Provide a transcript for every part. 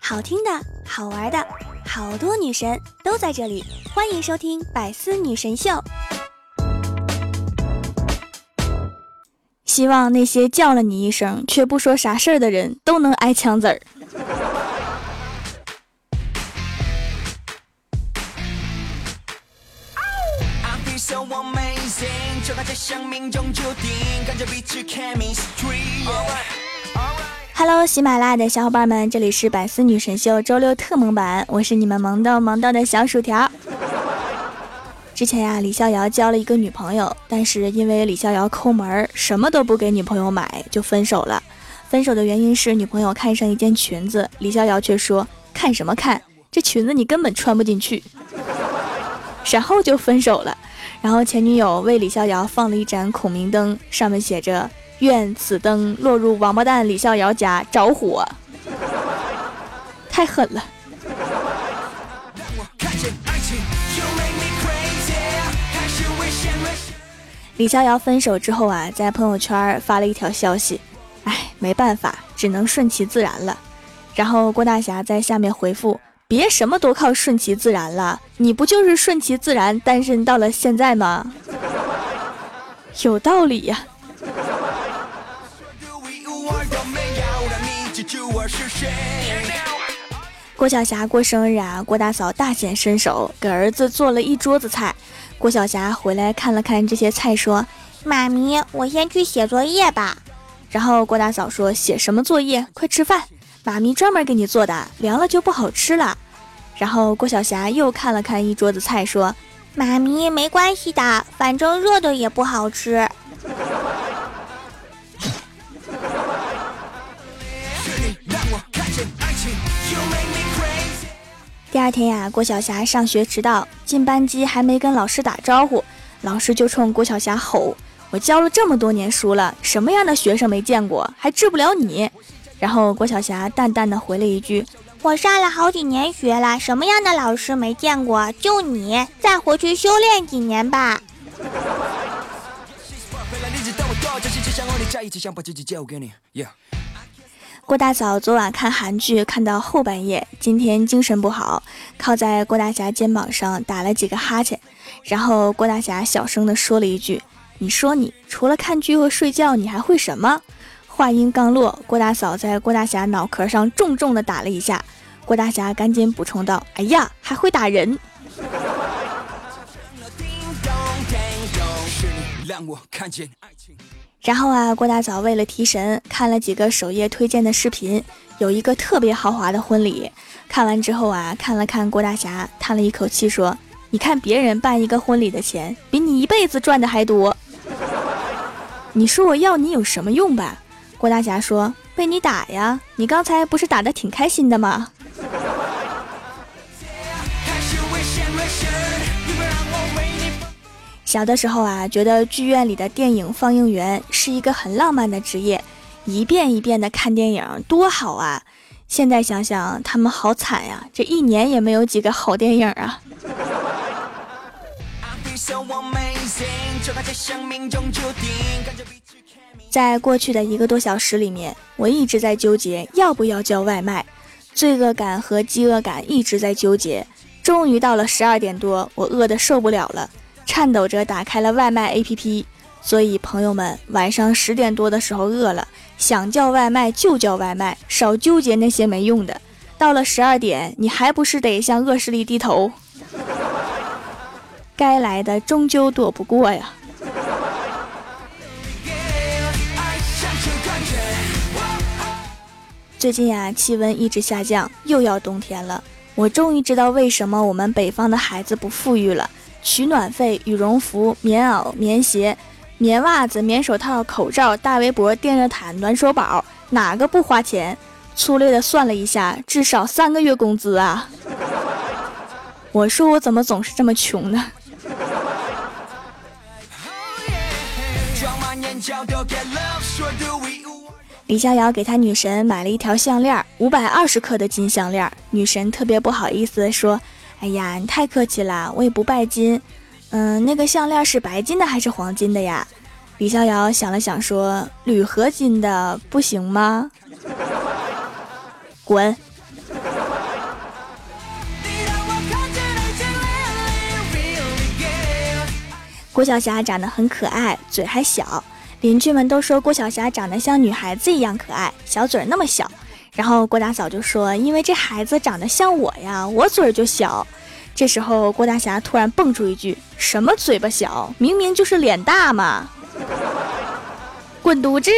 好听的，好玩的，好多女神都在这里，欢迎收听《百思女神秀》。希望那些叫了你一声却不说啥事儿的人都能挨枪子儿。喽喜马拉雅的小伙伴们，这里是百思女神秀周六特萌版，我是你们萌到萌到的小薯条。之前呀，李逍遥交了一个女朋友，但是因为李逍遥抠门，什么都不给女朋友买，就分手了。分手的原因是女朋友看上一件裙子，李逍遥却说看什么看，这裙子你根本穿不进去。然后就分手了。然后前女友为李逍遥放了一盏孔明灯，上面写着。愿此灯落入王八蛋李逍遥家着火，太狠了。李逍遥分手之后啊，在朋友圈发了一条消息：“哎，没办法，只能顺其自然了。”然后郭大侠在下面回复：“别什么都靠顺其自然了，你不就是顺其自然单身到了现在吗？”有道理呀。郭晓霞过生日啊，郭大嫂大显身手，给儿子做了一桌子菜。郭晓霞回来看了看这些菜，说：“妈咪，我先去写作业吧。”然后郭大嫂说：“写什么作业？快吃饭，妈咪专门给你做的，凉了就不好吃了。”然后郭晓霞又看了看一桌子菜，说：“妈咪，没关系的，反正热的也不好吃。”第二天呀，郭晓霞上学迟到，进班级还没跟老师打招呼，老师就冲郭晓霞吼：“我教了这么多年书了，什么样的学生没见过？还治不了你？”然后郭晓霞淡淡的回了一句：“我上了好几年学了，什么样的老师没见过？就你，再回去修炼几年吧。”郭大嫂昨晚看韩剧看到后半夜，今天精神不好，靠在郭大侠肩膀上打了几个哈欠，然后郭大侠小声的说了一句：“你说你除了看剧和睡觉，你还会什么？”话音刚落，郭大嫂在郭大侠脑壳上重重的打了一下，郭大侠赶紧补充道：“哎呀，还会打人。”然后啊，郭大嫂为了提神，看了几个首页推荐的视频，有一个特别豪华的婚礼。看完之后啊，看了看郭大侠，叹了一口气说：“你看别人办一个婚礼的钱，比你一辈子赚的还多。你说我要你有什么用吧？”郭大侠说：“被你打呀，你刚才不是打的挺开心的吗？”小的时候啊，觉得剧院里的电影放映员是一个很浪漫的职业，一遍一遍的看电影多好啊！现在想想，他们好惨呀，这一年也没有几个好电影啊。在过去的一个多小时里面，我一直在纠结要不要叫外卖，罪恶感和饥饿感一直在纠结。终于到了十二点多，我饿得受不了了。颤抖着打开了外卖 APP，所以朋友们晚上十点多的时候饿了，想叫外卖就叫外卖，少纠结那些没用的。到了十二点，你还不是得向恶势力低头？该来的终究躲不过呀。最近呀，气温一直下降，又要冬天了。我终于知道为什么我们北方的孩子不富裕了。取暖费、羽绒服、棉袄、棉鞋、棉袜子、棉手套、口罩、大围脖、电热毯、暖手宝，哪个不花钱？粗略的算了一下，至少三个月工资啊！我说我怎么总是这么穷呢？李逍遥给他女神买了一条项链，五百二十克的金项链。女神特别不好意思说。哎呀，你太客气了，我也不拜金。嗯，那个项链是白金的还是黄金的呀？李逍遥想了想说：“铝合金的不行吗？”滚！郭晓霞长得很可爱，嘴还小，邻居们都说郭晓霞长得像女孩子一样可爱，小嘴那么小。然后郭大嫂就说：“因为这孩子长得像我呀，我嘴儿就小。”这时候郭大侠突然蹦出一句：“什么嘴巴小？明明就是脸大嘛！”滚犊子！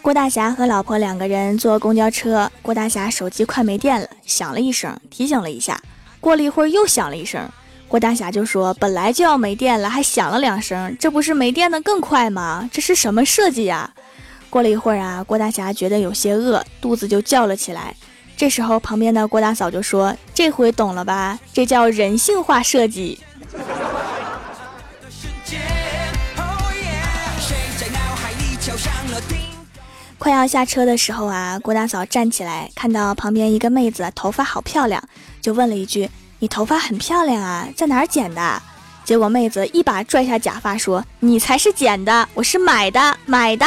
郭大侠和老婆两个人坐公交车，郭大侠手机快没电了，响了一声，提醒了一下。过了一会儿又响了一声，郭大侠就说：“本来就要没电了，还响了两声，这不是没电的更快吗？这是什么设计呀？”过了一会儿啊，郭大侠觉得有些饿，肚子就叫了起来。这时候旁边的郭大嫂就说：“这回懂了吧？这叫人性化设计。”快要下车的时候啊，郭大嫂站起来，看到旁边一个妹子头发好漂亮，就问了一句：“你头发很漂亮啊，在哪儿剪的？”结果妹子一把拽下假发，说：“你才是剪的，我是买的，买的。”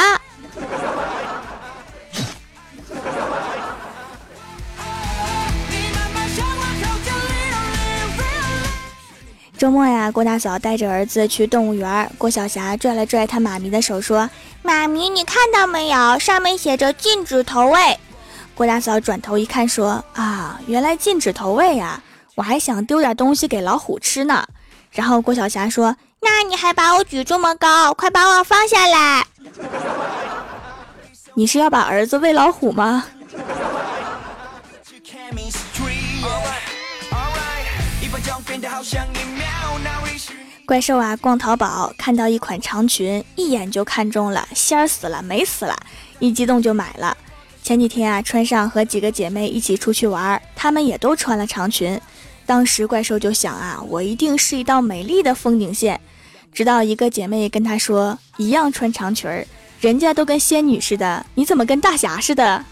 周末呀，郭大嫂带着儿子去动物园。郭晓霞拽了拽他妈咪的手，说：“妈咪，你看到没有？上面写着禁止投喂。”郭大嫂转头一看，说：“啊，原来禁止投喂呀！我还想丢点东西给老虎吃呢。”然后郭晓霞说：“那你还把我举这么高，快把我放下来！你是要把儿子喂老虎吗？”怪兽啊，逛淘宝看到一款长裙，一眼就看中了，仙儿死了，美死了，一激动就买了。前几天啊，穿上和几个姐妹一起出去玩，她们也都穿了长裙。当时怪兽就想啊，我一定是一道美丽的风景线。直到一个姐妹跟他说，一样穿长裙儿，人家都跟仙女似的，你怎么跟大侠似的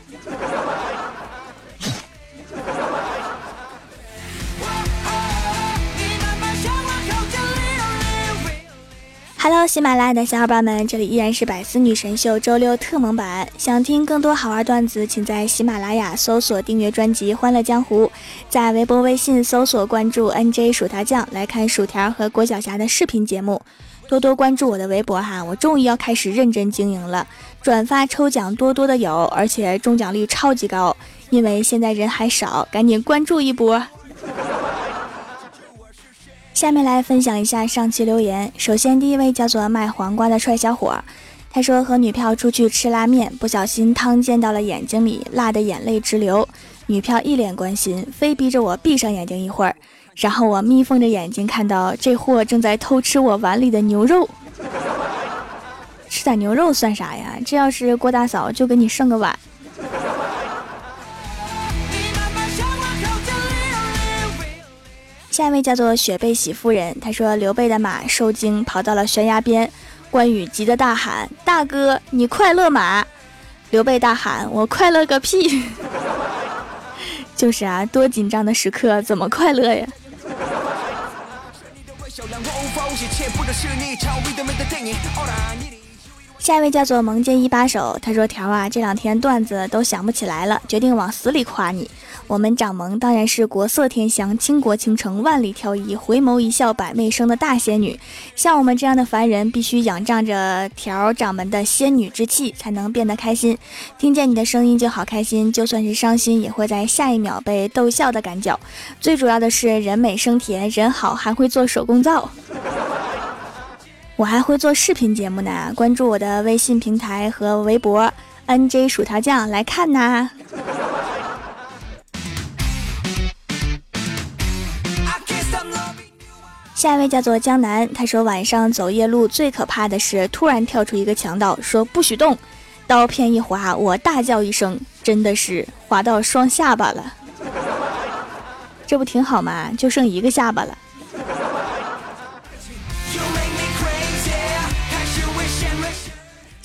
？Hello，喜马拉雅的小伙伴们，这里依然是百思女神秀周六特蒙版。想听更多好玩段子，请在喜马拉雅搜索订阅专辑《欢乐江湖》，在微博、微信搜索关注 NJ 薯条酱来看薯条和郭晓霞的视频节目。多多关注我的微博哈，我终于要开始认真经营了，转发抽奖多多的有，而且中奖率超级高，因为现在人还少，赶紧关注一波。下面来分享一下上期留言。首先，第一位叫做卖黄瓜的帅小伙，他说和女票出去吃拉面，不小心汤溅到了眼睛里，辣得眼泪直流。女票一脸关心，非逼着我闭上眼睛一会儿。然后我眯缝着眼睛，看到这货正在偷吃我碗里的牛肉。吃点牛肉算啥呀？这要是郭大嫂，就给你剩个碗。下一位叫做雪贝喜夫人，他说刘备的马受惊跑到了悬崖边，关羽急得大喊：“大哥，你快乐马！”刘备大喊：“我快乐个屁！” 就是啊，多紧张的时刻怎么快乐呀？下一位叫做萌剑一把手，他说条啊，这两天段子都想不起来了，决定往死里夸你。我们掌门当然是国色天香、倾国倾城、万里挑一、回眸一笑百媚生的大仙女。像我们这样的凡人，必须仰仗着条掌门的仙女之气，才能变得开心。听见你的声音就好开心，就算是伤心，也会在下一秒被逗笑的感觉。最主要的是人美声甜，人好还会做手工皂。我还会做视频节目呢，关注我的微信平台和微博，NJ 薯条酱来看呐。下一位叫做江南，他说晚上走夜路最可怕的是突然跳出一个强盗，说不许动，刀片一划，我大叫一声，真的是划到双下巴了，这不挺好吗？就剩一个下巴了。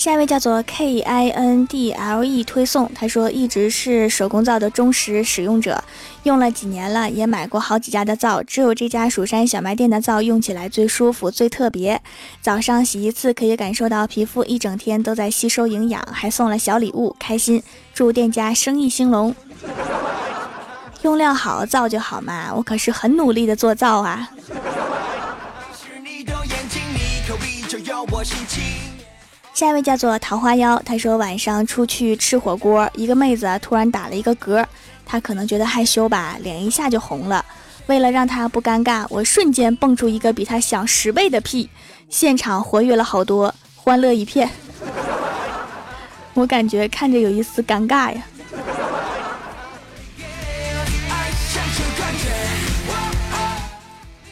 下一位叫做 K I N D L E 推送，他说一直是手工皂的忠实使用者，用了几年了，也买过好几家的皂，只有这家蜀山小卖店的皂用起来最舒服、最特别。早上洗一次，可以感受到皮肤一整天都在吸收营养，还送了小礼物，开心！祝店家生意兴隆。用料好，皂就好嘛，我可是很努力的做皂啊。是你的眼睛，你可就要我心情下一位叫做桃花妖，他说晚上出去吃火锅，一个妹子突然打了一个嗝，他可能觉得害羞吧，脸一下就红了。为了让他不尴尬，我瞬间蹦出一个比他响十倍的屁，现场活跃了好多，欢乐一片。我感觉看着有一丝尴尬呀。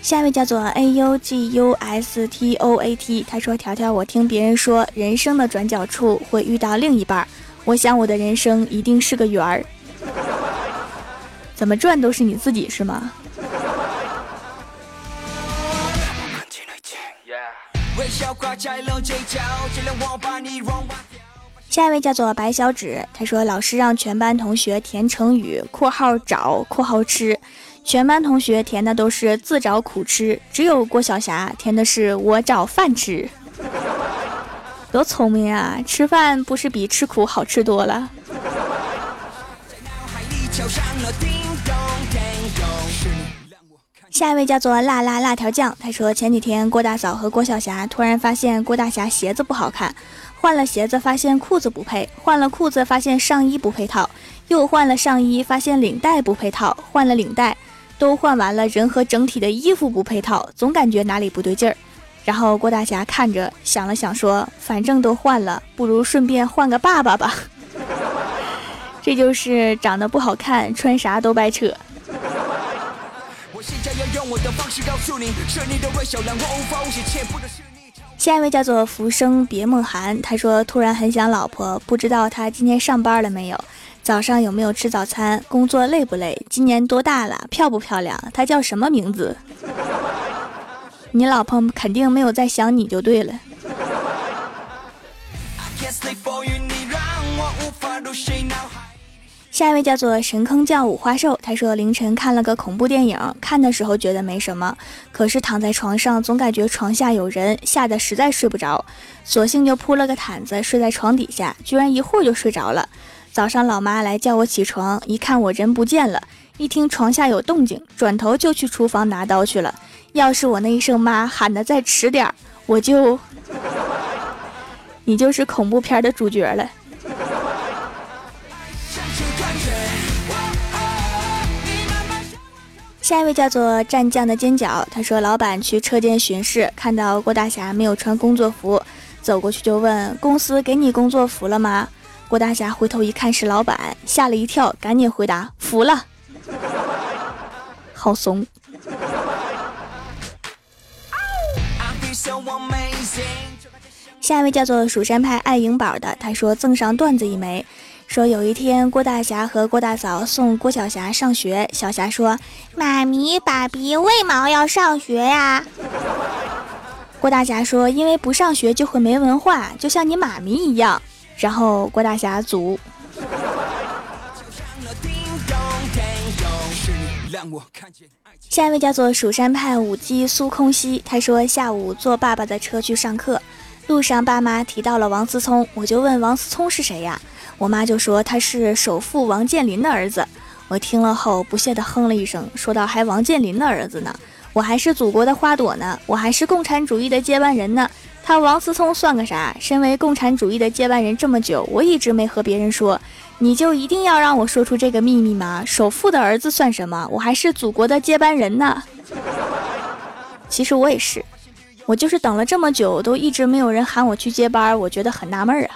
下一位叫做 A U G U S T O A T，他说：“条条，我听别人说，人生的转角处会遇到另一半，我想我的人生一定是个圆儿，怎么转都是你自己是吗？”下一位叫做白小指，他说：“老师让全班同学填成语（括号找括号吃）。”全班同学填的都是自找苦吃，只有郭晓霞填的是我找饭吃。多聪明啊！吃饭不是比吃苦好吃多了。下一位叫做辣辣辣条酱，他说前几天郭大嫂和郭晓霞突然发现郭大侠鞋子不好看，换了鞋子发现裤子不配，换了裤子发现上衣不配套，又换了上衣发现领带不配套，换了领带。都换完了，人和整体的衣服不配套，总感觉哪里不对劲儿。然后郭大侠看着想了想，说：“反正都换了，不如顺便换个爸爸吧。”这就是长得不好看，穿啥都白扯。下一位叫做浮生别梦寒，他说突然很想老婆，不知道他今天上班了没有。早上有没有吃早餐？工作累不累？今年多大了？漂不漂亮？他叫什么名字？你老婆肯定没有在想你就对了。下一位叫做神坑教五花兽，他说凌晨看了个恐怖电影，看的时候觉得没什么，可是躺在床上总感觉床下有人，吓得实在睡不着，索性就铺了个毯子睡在床底下，居然一会儿就睡着了。早上老妈来叫我起床，一看我人不见了，一听床下有动静，转头就去厨房拿刀去了。要是我那一声妈喊的再迟点儿，我就 你就是恐怖片的主角了。下一位叫做战将的尖角，他说老板去车间巡视，看到郭大侠没有穿工作服，走过去就问公司给你工作服了吗？郭大侠回头一看是老板，吓了一跳，赶紧回答：“服了。”好怂。下一位叫做蜀山派爱颖宝的，他说赠上段子一枚，说有一天郭大侠和郭大嫂送郭晓霞上学，小霞说：“妈咪、爸比为毛要上学呀？”郭大侠说：“因为不上学就会没文化，就像你妈咪一样。”然后郭大侠组。下一位叫做蜀山派舞姬苏空兮，他说下午坐爸爸的车去上课，路上爸妈提到了王思聪，我就问王思聪是谁呀？我妈就说他是首富王健林的儿子。我听了后不屑地哼了一声，说道：“还王健林的儿子呢？我还是祖国的花朵呢，我还是共产主义的接班人呢。”他王思聪算个啥？身为共产主义的接班人这么久，我一直没和别人说，你就一定要让我说出这个秘密吗？首富的儿子算什么？我还是祖国的接班人呢。其实我也是，我就是等了这么久，都一直没有人喊我去接班，我觉得很纳闷啊。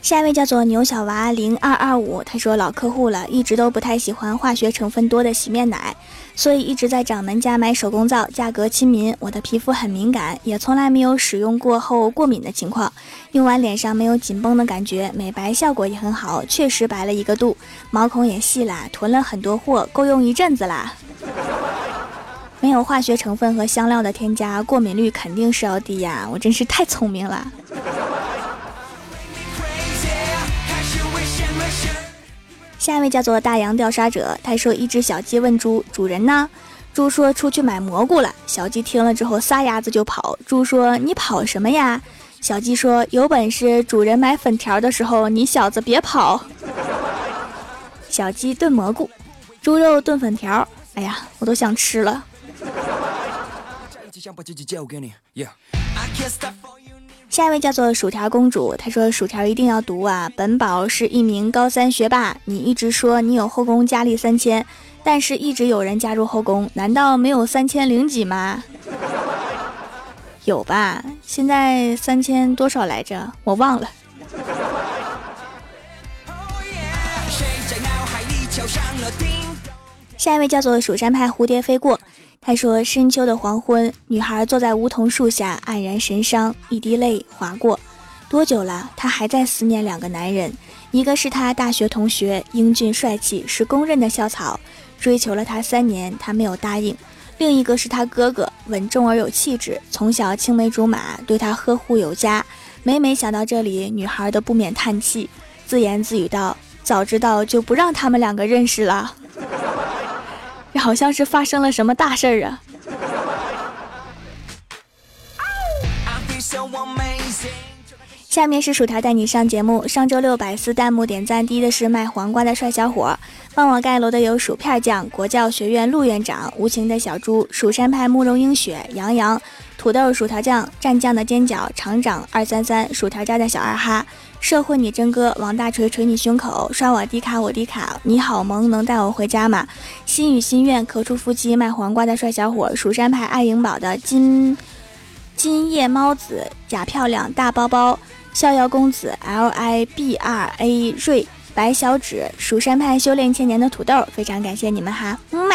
下一位叫做牛小娃零二二五，他说老客户了，一直都不太喜欢化学成分多的洗面奶，所以一直在掌门家买手工皂，价格亲民。我的皮肤很敏感，也从来没有使用过后过敏的情况，用完脸上没有紧绷的感觉，美白效果也很好，确实白了一个度，毛孔也细啦，囤了很多货，够用一阵子啦。没有化学成分和香料的添加，过敏率肯定是要低呀！我真是太聪明了。下一位叫做大洋调查者，他说：“一只小鸡问猪主人呢？”猪说：“出去买蘑菇了。”小鸡听了之后撒丫子就跑。猪说：“你跑什么呀？”小鸡说：“有本事主人买粉条的时候，你小子别跑。” 小鸡炖蘑菇，猪肉炖粉条，哎呀，我都想吃了。下一位叫做薯条公主，她说：“薯条一定要读啊！本宝是一名高三学霸，你一直说你有后宫佳丽三千，但是一直有人加入后宫，难道没有三千零几吗？有吧？现在三千多少来着？我忘了。”下一位叫做蜀山派蝴蝶飞过。他说：“深秋的黄昏，女孩坐在梧桐树下，黯然神伤，一滴泪划过。多久了？她还在思念两个男人，一个是她大学同学，英俊帅气，是公认的校草，追求了她三年，她没有答应；另一个是她哥哥，稳重而有气质，从小青梅竹马，对她呵护有加。每每想到这里，女孩都不免叹气，自言自语道：早知道就不让他们两个认识了。”好像是发生了什么大事儿啊！下面是薯条带你上节目。上周六百思弹幕点赞低的是卖黄瓜的帅小伙，帮我盖楼的有薯片酱、国教学院陆院长、无情的小猪、蜀山派慕容英雪、杨洋、土豆薯条酱、蘸酱的尖角、厂长二三三、薯条家的小二哈。社会你真哥，王大锤捶你胸口，刷我低卡我低卡，你好萌，能带我回家吗？心与心愿，咳出腹肌卖黄瓜的帅小伙，蜀山派爱颖宝的金金叶猫子，假漂亮大包包，逍遥公子 L I B R A 瑞，白小指，蜀山派修炼千年的土豆，非常感谢你们哈，么么。